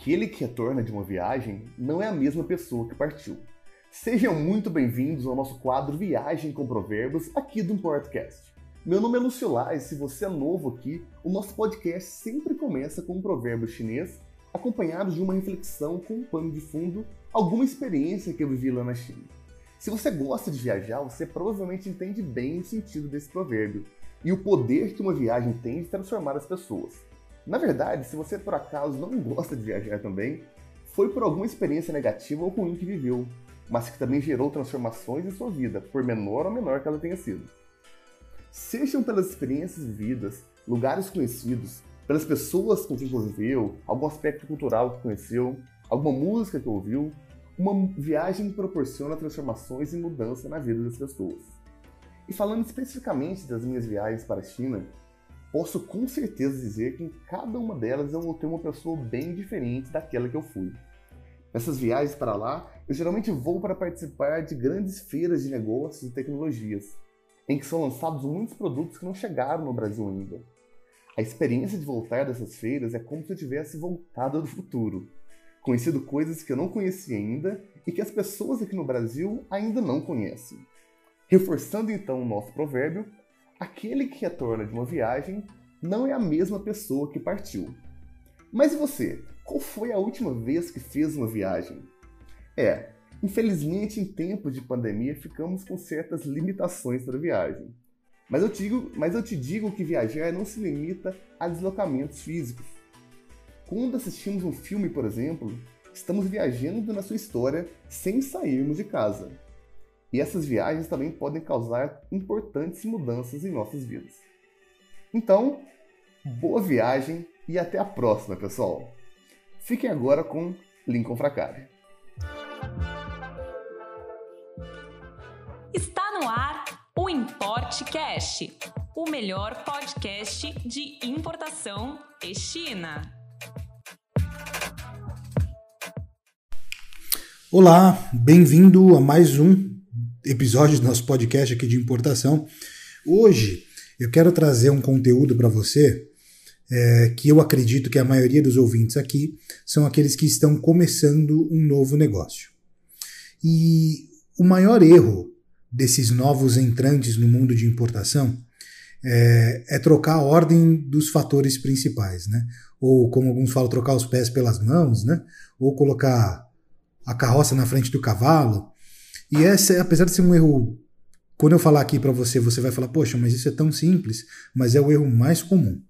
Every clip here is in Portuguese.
Aquele que retorna de uma viagem não é a mesma pessoa que partiu. Sejam muito bem-vindos ao nosso quadro Viagem com Provérbios aqui do Podcast. Meu nome é Lúcio Lai e se você é novo aqui, o nosso podcast sempre começa com um provérbio chinês acompanhado de uma reflexão com um pano de fundo, alguma experiência que eu vivi lá na China. Se você gosta de viajar, você provavelmente entende bem o sentido desse provérbio e o poder que uma viagem tem de transformar as pessoas. Na verdade, se você por acaso não gosta de viajar também, foi por alguma experiência negativa ou ruim que viveu, mas que também gerou transformações em sua vida, por menor ou menor que ela tenha sido. Sejam pelas experiências vividas, lugares conhecidos, pelas pessoas com quem conviveu, algum aspecto cultural que conheceu, alguma música que ouviu, uma viagem proporciona transformações e mudança na vida das pessoas. E falando especificamente das minhas viagens para a China, posso com certeza dizer que em cada uma delas eu vou ter uma pessoa bem diferente daquela que eu fui. Nessas viagens para lá, eu geralmente vou para participar de grandes feiras de negócios e tecnologias, em que são lançados muitos produtos que não chegaram no Brasil ainda. A experiência de voltar dessas feiras é como se eu tivesse voltado do futuro, conhecido coisas que eu não conhecia ainda e que as pessoas aqui no Brasil ainda não conhecem. Reforçando então o nosso provérbio, aquele que retorna de uma viagem não é a mesma pessoa que partiu. Mas e você? Qual foi a última vez que fez uma viagem? É, infelizmente em tempo de pandemia ficamos com certas limitações para viagem. Mas eu, digo, mas eu te digo que viajar não se limita a deslocamentos físicos. Quando assistimos um filme, por exemplo, estamos viajando na sua história sem sairmos de casa. E essas viagens também podem causar importantes mudanças em nossas vidas. Então, boa viagem e até a próxima, pessoal! Fiquem agora com Lincoln Fracari. Está no ar o Importcast, o melhor podcast de importação e China. Olá, bem-vindo a mais um episódio do nosso podcast aqui de importação. Hoje eu quero trazer um conteúdo para você é, que eu acredito que a maioria dos ouvintes aqui são aqueles que estão começando um novo negócio. E o maior erro desses novos entrantes no mundo de importação é, é, trocar a ordem dos fatores principais, né? Ou como alguns falam, trocar os pés pelas mãos, né? Ou colocar a carroça na frente do cavalo. E essa, apesar de ser um erro, quando eu falar aqui para você, você vai falar, poxa, mas isso é tão simples, mas é o erro mais comum.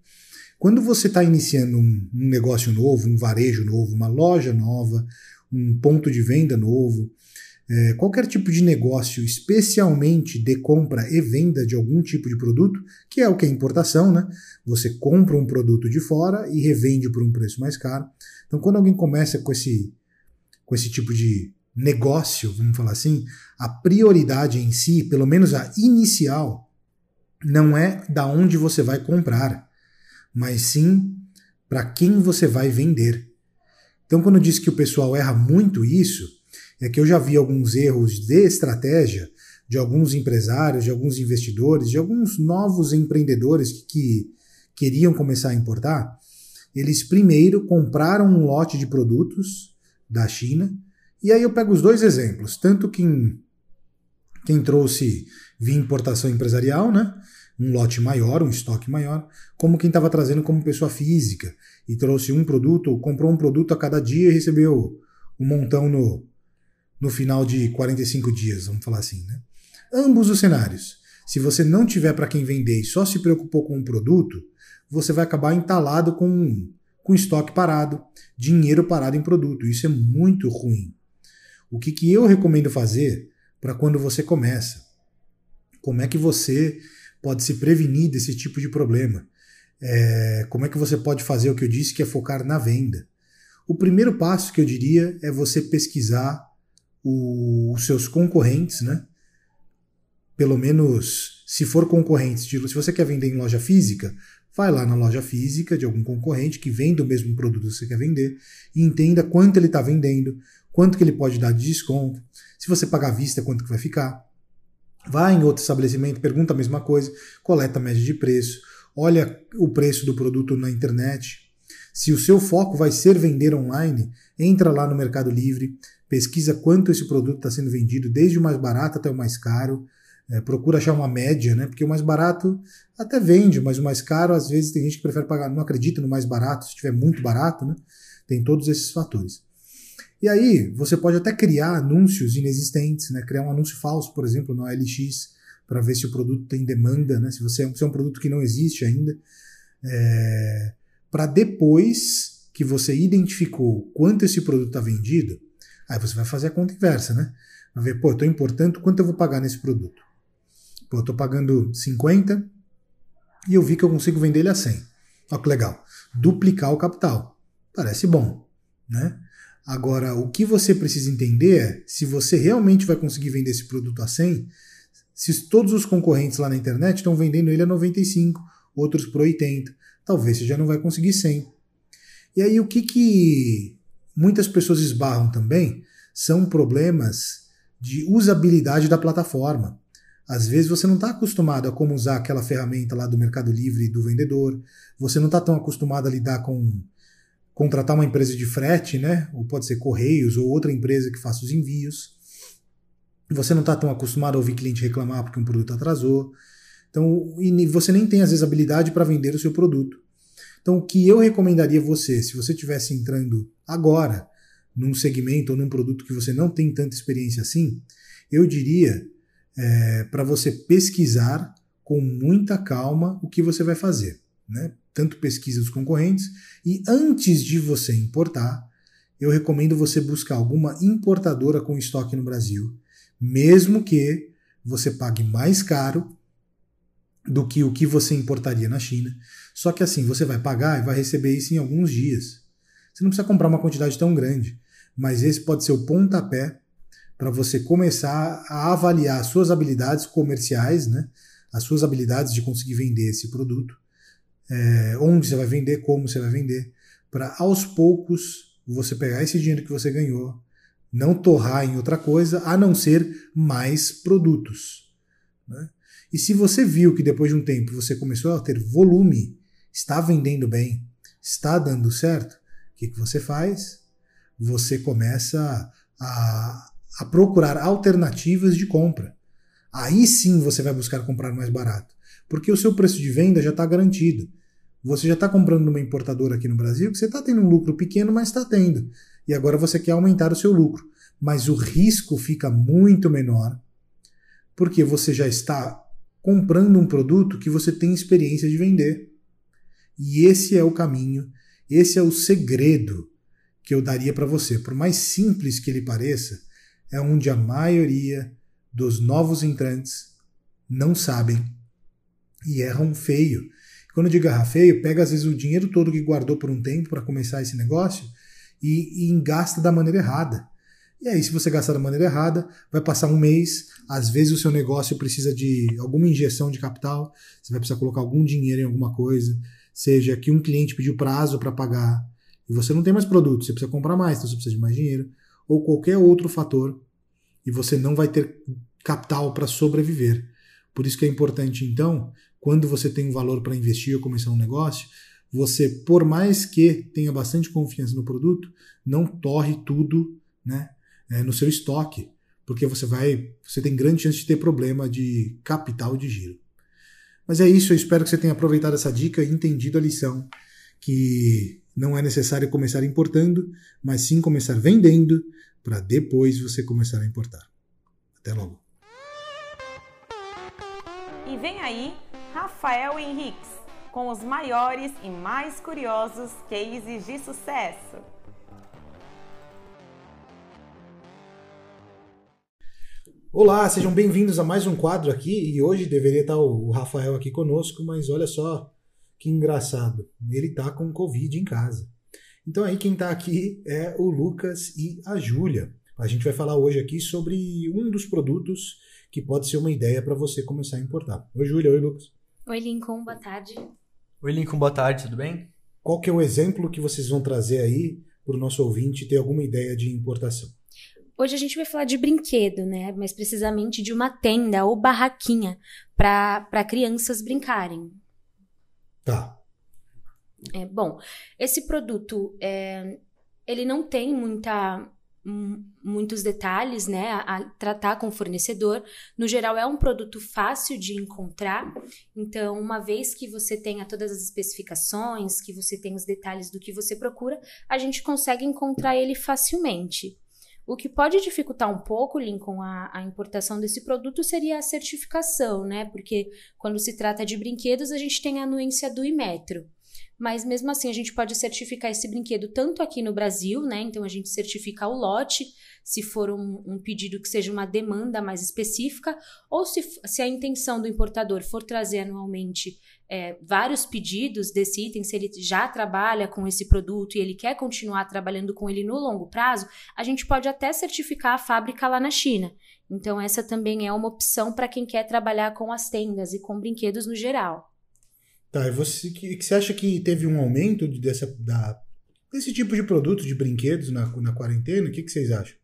Quando você está iniciando um, um, negócio novo, um varejo novo, uma loja nova, um ponto de venda novo, é, qualquer tipo de negócio, especialmente de compra e venda de algum tipo de produto, que é o que é importação, né? Você compra um produto de fora e revende por um preço mais caro. Então, quando alguém começa com esse, com esse tipo de negócio, vamos falar assim, a prioridade em si, pelo menos a inicial, não é da onde você vai comprar, mas sim para quem você vai vender. Então, quando eu disse que o pessoal erra muito isso, é que eu já vi alguns erros de estratégia de alguns empresários, de alguns investidores, de alguns novos empreendedores que, que queriam começar a importar. Eles primeiro compraram um lote de produtos da China e aí eu pego os dois exemplos, tanto quem, quem trouxe via importação empresarial, né? um lote maior, um estoque maior, como quem estava trazendo como pessoa física e trouxe um produto, comprou um produto a cada dia e recebeu um montão no, no final de 45 dias, vamos falar assim. Né? Ambos os cenários. Se você não tiver para quem vender e só se preocupou com um produto, você vai acabar entalado com, com estoque parado, dinheiro parado em produto. Isso é muito ruim. O que, que eu recomendo fazer para quando você começa? Como é que você pode se prevenir desse tipo de problema? É, como é que você pode fazer o que eu disse, que é focar na venda? O primeiro passo que eu diria é você pesquisar o, os seus concorrentes, né? Pelo menos, se for concorrentes, se você quer vender em loja física, vai lá na loja física de algum concorrente que vende o mesmo produto que você quer vender e entenda quanto ele está vendendo, quanto que ele pode dar de desconto, se você pagar à vista, quanto que vai ficar. Vai em outro estabelecimento, pergunta a mesma coisa, coleta a média de preço, olha o preço do produto na internet. Se o seu foco vai ser vender online, entra lá no Mercado Livre, pesquisa quanto esse produto está sendo vendido, desde o mais barato até o mais caro. É, procura achar uma média, né? Porque o mais barato até vende, mas o mais caro, às vezes, tem gente que prefere pagar, não acredita no mais barato, se estiver muito barato, né? Tem todos esses fatores. E aí, você pode até criar anúncios inexistentes, né? Criar um anúncio falso, por exemplo, no OLX, para ver se o produto tem demanda, né? Se você é, se é um produto que não existe ainda. É, para depois que você identificou quanto esse produto está vendido, aí você vai fazer a conta inversa, né? Vai ver, pô, eu estou importando, quanto eu vou pagar nesse produto? Pô, eu estou pagando 50 e eu vi que eu consigo vender ele a 100. Olha que legal. Duplicar o capital. Parece bom, né? Agora, o que você precisa entender é se você realmente vai conseguir vender esse produto a 100, se todos os concorrentes lá na internet estão vendendo ele a 95, outros por 80, talvez você já não vai conseguir 100. E aí o que, que muitas pessoas esbarram também são problemas de usabilidade da plataforma. Às vezes você não está acostumado a como usar aquela ferramenta lá do Mercado Livre do vendedor, você não está tão acostumado a lidar com contratar uma empresa de frete, né? Ou pode ser Correios ou outra empresa que faça os envios. Você não está tão acostumado a ouvir cliente reclamar porque um produto atrasou. Então, e você nem tem às vezes habilidade para vender o seu produto. Então, o que eu recomendaria você, se você estivesse entrando agora num segmento ou num produto que você não tem tanta experiência assim, eu diria é, para você pesquisar com muita calma o que você vai fazer. Né? Tanto pesquisa dos concorrentes, e antes de você importar, eu recomendo você buscar alguma importadora com estoque no Brasil, mesmo que você pague mais caro do que o que você importaria na China. Só que assim, você vai pagar e vai receber isso em alguns dias. Você não precisa comprar uma quantidade tão grande, mas esse pode ser o pontapé para você começar a avaliar as suas habilidades comerciais, né? as suas habilidades de conseguir vender esse produto, é, onde você vai vender, como você vai vender, para aos poucos você pegar esse dinheiro que você ganhou, não torrar em outra coisa, a não ser mais produtos. Né? E se você viu que depois de um tempo você começou a ter volume, está vendendo bem, está dando certo, o que, que você faz? Você começa a, a procurar alternativas de compra. Aí sim você vai buscar comprar mais barato, porque o seu preço de venda já está garantido. Você já está comprando numa importadora aqui no Brasil que você está tendo um lucro pequeno, mas está tendo. E agora você quer aumentar o seu lucro. Mas o risco fica muito menor, porque você já está comprando um produto que você tem experiência de vender. E esse é o caminho, esse é o segredo que eu daria para você. Por mais simples que ele pareça, é onde a maioria dos novos entrantes não sabem e erram feio. Quando eu digo errar feio, pega às vezes o dinheiro todo que guardou por um tempo para começar esse negócio e, e gasta da maneira errada. E aí, se você gastar da maneira errada, vai passar um mês, às vezes o seu negócio precisa de alguma injeção de capital, você vai precisar colocar algum dinheiro em alguma coisa, seja que um cliente pediu prazo para pagar e você não tem mais produto, você precisa comprar mais, então você precisa de mais dinheiro, ou qualquer outro fator, e você não vai ter capital para sobreviver. Por isso que é importante, então, quando você tem um valor para investir ou começar um negócio, você, por mais que tenha bastante confiança no produto, não torre tudo né, é, no seu estoque, porque você vai, você tem grande chance de ter problema de capital de giro. Mas é isso, eu espero que você tenha aproveitado essa dica e entendido a lição que não é necessário começar importando, mas sim começar vendendo para depois você começar a importar. Até logo. E vem aí Rafael Henriques com os maiores e mais curiosos cases de sucesso. Olá, sejam bem-vindos a mais um quadro aqui e hoje deveria estar o Rafael aqui conosco, mas olha só que engraçado, ele está com Covid em casa. Então aí quem está aqui é o Lucas e a Júlia. A gente vai falar hoje aqui sobre um dos produtos que pode ser uma ideia para você começar a importar. Oi Júlia, oi Lucas. Oi Lincoln, boa tarde. Oi Lincoln, boa tarde, tudo bem? Qual que é o exemplo que vocês vão trazer aí para o nosso ouvinte ter alguma ideia de importação? Hoje a gente vai falar de brinquedo, né? Mais precisamente de uma tenda ou barraquinha para crianças brincarem. Tá. É, bom, esse produto é, ele não tem muita muitos detalhes, né, a, a, tratar com o fornecedor. No geral, é um produto fácil de encontrar. Então, uma vez que você tenha todas as especificações, que você tem os detalhes do que você procura, a gente consegue encontrar ele facilmente. O que pode dificultar um pouco, Lincoln, a, a, importação desse produto seria a certificação, né? Porque quando se trata de brinquedos, a gente tem a anuência do Imetro mas mesmo assim a gente pode certificar esse brinquedo tanto aqui no Brasil, né? Então a gente certifica o lote, se for um, um pedido que seja uma demanda mais específica, ou se, se a intenção do importador for trazer anualmente é, vários pedidos desse item, se ele já trabalha com esse produto e ele quer continuar trabalhando com ele no longo prazo, a gente pode até certificar a fábrica lá na China. Então, essa também é uma opção para quem quer trabalhar com as tendas e com brinquedos no geral. Tá, e você, que, que você acha que teve um aumento dessa, da, desse tipo de produto, de brinquedos na, na quarentena? O que, que vocês acham?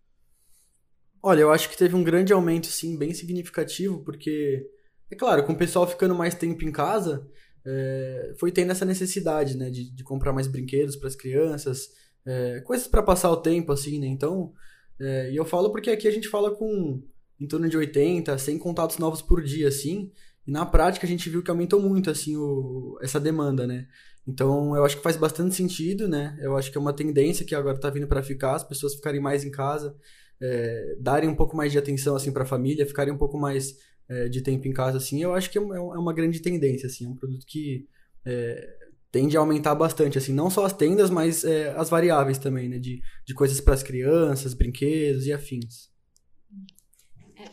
Olha, eu acho que teve um grande aumento, sim, bem significativo, porque, é claro, com o pessoal ficando mais tempo em casa, é, foi tendo essa necessidade, né, de, de comprar mais brinquedos para as crianças, é, coisas para passar o tempo, assim, né, então, é, e eu falo porque aqui a gente fala com em torno de 80, 100 contatos novos por dia, assim, e na prática a gente viu que aumentou muito assim o, essa demanda, né? Então eu acho que faz bastante sentido, né? Eu acho que é uma tendência que agora está vindo para ficar, as pessoas ficarem mais em casa, é, darem um pouco mais de atenção assim para a família, ficarem um pouco mais é, de tempo em casa assim. Eu acho que é, é uma grande tendência assim, é um produto que é, tende a aumentar bastante assim, não só as tendas, mas é, as variáveis também, né? De, de coisas para as crianças, brinquedos e afins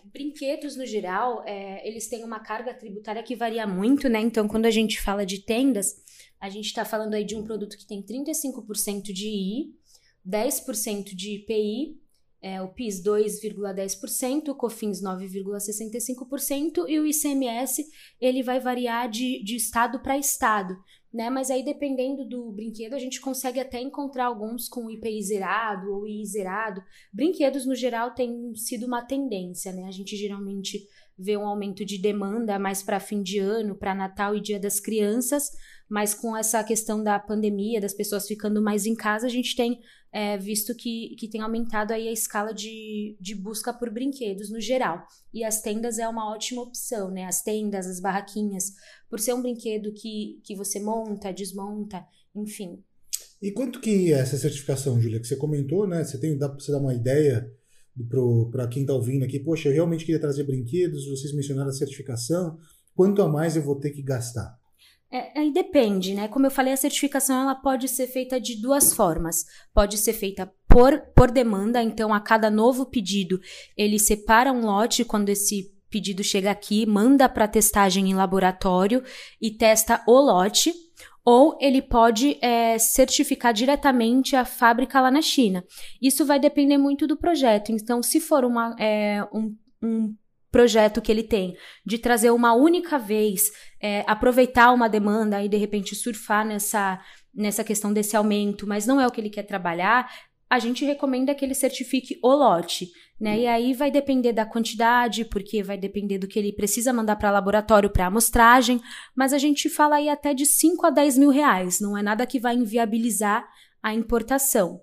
brinquedos no geral, é, eles têm uma carga tributária que varia muito, né? Então, quando a gente fala de tendas, a gente está falando aí de um produto que tem 35% de I, 10% de IPI, é, o PIS 2,10%, o COFINS 9,65% e o ICMS ele vai variar de, de estado para estado né? Mas aí, dependendo do brinquedo, a gente consegue até encontrar alguns com IPI zerado ou I zerado. Brinquedos, no geral, tem sido uma tendência, né? A gente geralmente vê um aumento de demanda mais para fim de ano, para Natal e Dia das Crianças, mas com essa questão da pandemia, das pessoas ficando mais em casa, a gente tem é, visto que, que tem aumentado aí a escala de, de busca por brinquedos no geral. E as tendas é uma ótima opção, né? As tendas, as barraquinhas, por ser um brinquedo que, que você monta, desmonta, enfim. E quanto que é essa certificação, Júlia, que você comentou, né? Você tem, dá você dar uma ideia para quem está ouvindo aqui, poxa, eu realmente queria trazer brinquedos, vocês mencionaram a certificação, quanto a mais eu vou ter que gastar? É, aí depende, né? Como eu falei, a certificação ela pode ser feita de duas formas. Pode ser feita por, por demanda, então a cada novo pedido ele separa um lote quando esse pedido chega aqui, manda para testagem em laboratório e testa o lote. Ou ele pode é, certificar diretamente a fábrica lá na China. Isso vai depender muito do projeto. Então, se for uma, é, um, um projeto que ele tem de trazer uma única vez, é, aproveitar uma demanda e de repente surfar nessa, nessa questão desse aumento, mas não é o que ele quer trabalhar, a gente recomenda que ele certifique o lote, né? E aí vai depender da quantidade, porque vai depender do que ele precisa mandar para laboratório para amostragem, mas a gente fala aí até de 5 a 10 mil reais, não é nada que vai inviabilizar a importação.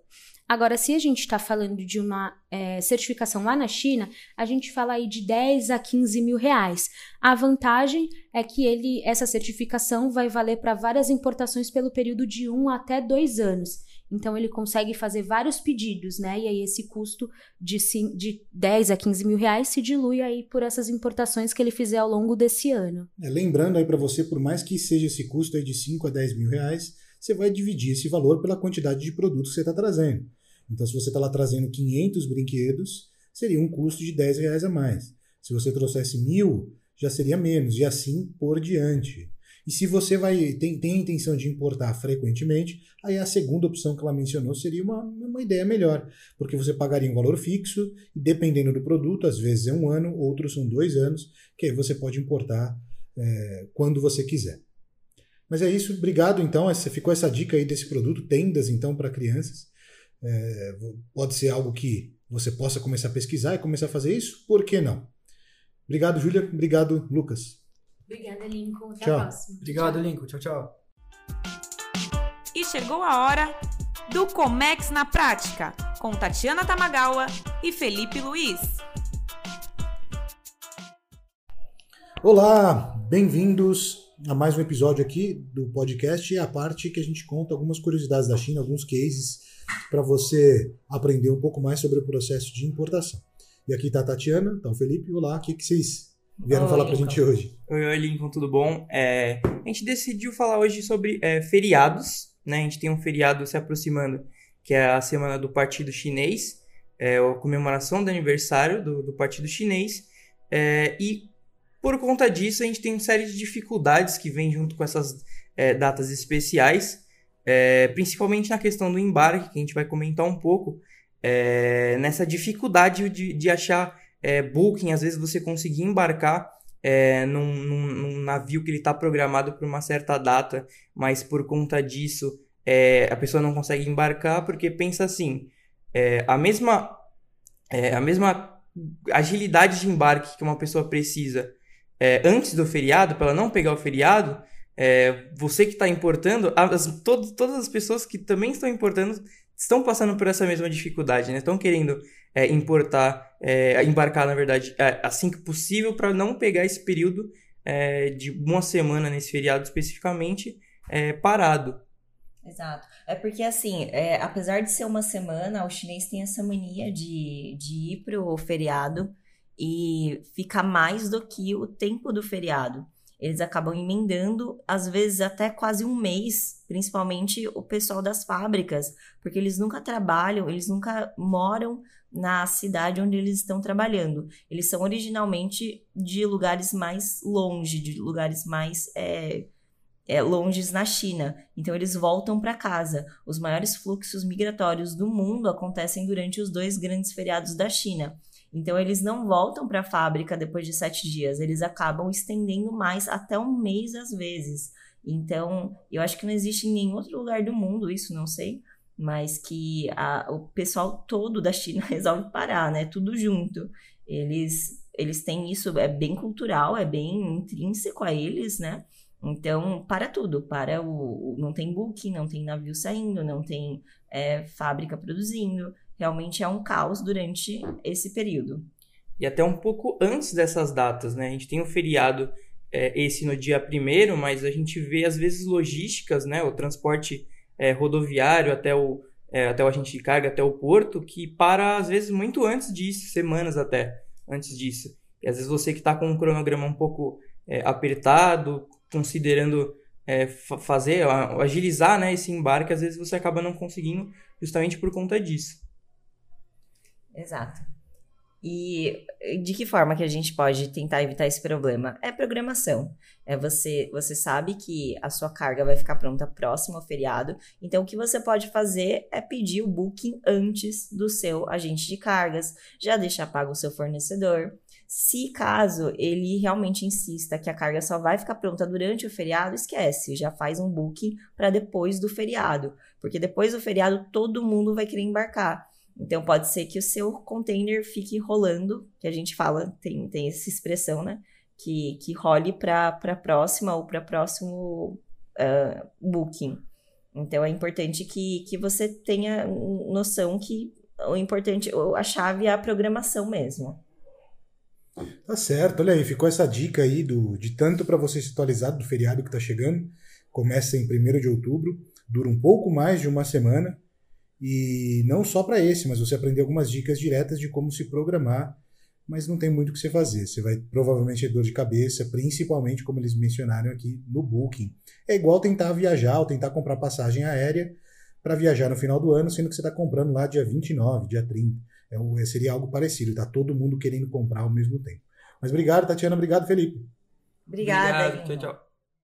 Agora, se a gente está falando de uma é, certificação lá na China, a gente fala aí de 10 a 15 mil reais. A vantagem é que ele, essa certificação vai valer para várias importações pelo período de 1 até 2 anos. Então, ele consegue fazer vários pedidos, né? E aí, esse custo de, de 10 a 15 mil reais se dilui aí por essas importações que ele fizer ao longo desse ano. É, lembrando aí para você, por mais que seja esse custo aí de 5 a 10 mil reais, você vai dividir esse valor pela quantidade de produtos que você está trazendo. Então, se você está lá trazendo 500 brinquedos, seria um custo de 10 reais a mais. Se você trouxesse mil, já seria menos, e assim por diante. E se você vai tem, tem a intenção de importar frequentemente, aí a segunda opção que ela mencionou seria uma, uma ideia melhor, porque você pagaria um valor fixo, e dependendo do produto, às vezes é um ano, outros são dois anos, que aí você pode importar é, quando você quiser. Mas é isso, obrigado então. Essa, ficou essa dica aí desse produto, tendas então para crianças. É, pode ser algo que você possa começar a pesquisar e começar a fazer isso? Por que não? Obrigado, Júlia. Obrigado, Lucas. Obrigada, Lincoln. Até tchau. a próxima. Obrigado, tchau. Lincoln. Tchau, tchau. chegou a hora do Comex na Prática, com Tatiana Tamagawa e Felipe Luiz. Olá, bem-vindos a mais um episódio aqui do podcast. A parte que a gente conta algumas curiosidades da China, alguns cases, para você aprender um pouco mais sobre o processo de importação. E aqui está a Tatiana, está o Felipe. Olá, o que, que vocês vieram Oi, falar para a gente hoje? Oi, oi, Lincoln, tudo bom? É, a gente decidiu falar hoje sobre é, feriados, né? A gente tem um feriado se aproximando, que é a semana do Partido Chinês, é, a comemoração do aniversário do, do Partido Chinês, é, e por conta disso a gente tem uma série de dificuldades que vêm junto com essas é, datas especiais, é, principalmente na questão do embarque, que a gente vai comentar um pouco, é, nessa dificuldade de, de achar é, booking, às vezes você conseguir embarcar é, num, num, num, navio que ele está programado para uma certa data, mas por conta disso é, a pessoa não consegue embarcar porque pensa assim, é, a mesma é, a mesma agilidade de embarque que uma pessoa precisa antes do feriado, para ela não pegar o feriado, é, você que está importando, as, todo, todas as pessoas que também estão importando estão passando por essa mesma dificuldade, né? Estão querendo é, importar, é, embarcar, na verdade, é, assim que possível para não pegar esse período é, de uma semana nesse feriado especificamente é, parado. Exato. É porque, assim, é, apesar de ser uma semana, o chinês tem essa mania de, de ir pro feriado e ficar mais do que o tempo do feriado. Eles acabam emendando, às vezes até quase um mês, principalmente o pessoal das fábricas, porque eles nunca trabalham, eles nunca moram na cidade onde eles estão trabalhando. Eles são originalmente de lugares mais longe, de lugares mais é, é, longes na China. Então eles voltam para casa. Os maiores fluxos migratórios do mundo acontecem durante os dois grandes feriados da China. Então, eles não voltam para a fábrica depois de sete dias, eles acabam estendendo mais até um mês às vezes. Então, eu acho que não existe em nenhum outro lugar do mundo isso, não sei, mas que a, o pessoal todo da China resolve parar, né? Tudo junto. Eles, eles têm isso, é bem cultural, é bem intrínseco a eles, né? Então, para tudo, para o. Não tem booking, não tem navio saindo, não tem é, fábrica produzindo realmente é um caos durante esse período. E até um pouco antes dessas datas, né? A gente tem o um feriado é, esse no dia primeiro, mas a gente vê às vezes logísticas, né? O transporte é, rodoviário até o, é, até o agente de carga, até o porto, que para às vezes muito antes disso, semanas até antes disso. E às vezes você que está com um cronograma um pouco é, apertado, considerando é, fazer, agilizar né, esse embarque, às vezes você acaba não conseguindo justamente por conta disso. Exato. E de que forma que a gente pode tentar evitar esse problema? É programação. É você, você sabe que a sua carga vai ficar pronta próximo ao feriado. Então, o que você pode fazer é pedir o booking antes do seu agente de cargas, já deixar pago o seu fornecedor. Se caso ele realmente insista que a carga só vai ficar pronta durante o feriado, esquece, já faz um booking para depois do feriado, porque depois do feriado todo mundo vai querer embarcar. Então pode ser que o seu container fique rolando, que a gente fala, tem, tem essa expressão, né? Que, que role para a próxima ou para próximo uh, booking. Então é importante que, que você tenha noção que o importante, a chave é a programação mesmo. Tá certo, olha aí, ficou essa dica aí do, de tanto para você se atualizar do feriado que está chegando. Começa em 1 de outubro, dura um pouco mais de uma semana. E não só para esse, mas você aprender algumas dicas diretas de como se programar, mas não tem muito o que você fazer. Você vai provavelmente ter dor de cabeça, principalmente como eles mencionaram aqui no Booking. É igual tentar viajar ou tentar comprar passagem aérea para viajar no final do ano, sendo que você está comprando lá dia 29, dia 30. É, seria algo parecido, tá todo mundo querendo comprar ao mesmo tempo. Mas obrigado, Tatiana, obrigado, Felipe. Obrigada. Obrigado, tchau, tchau.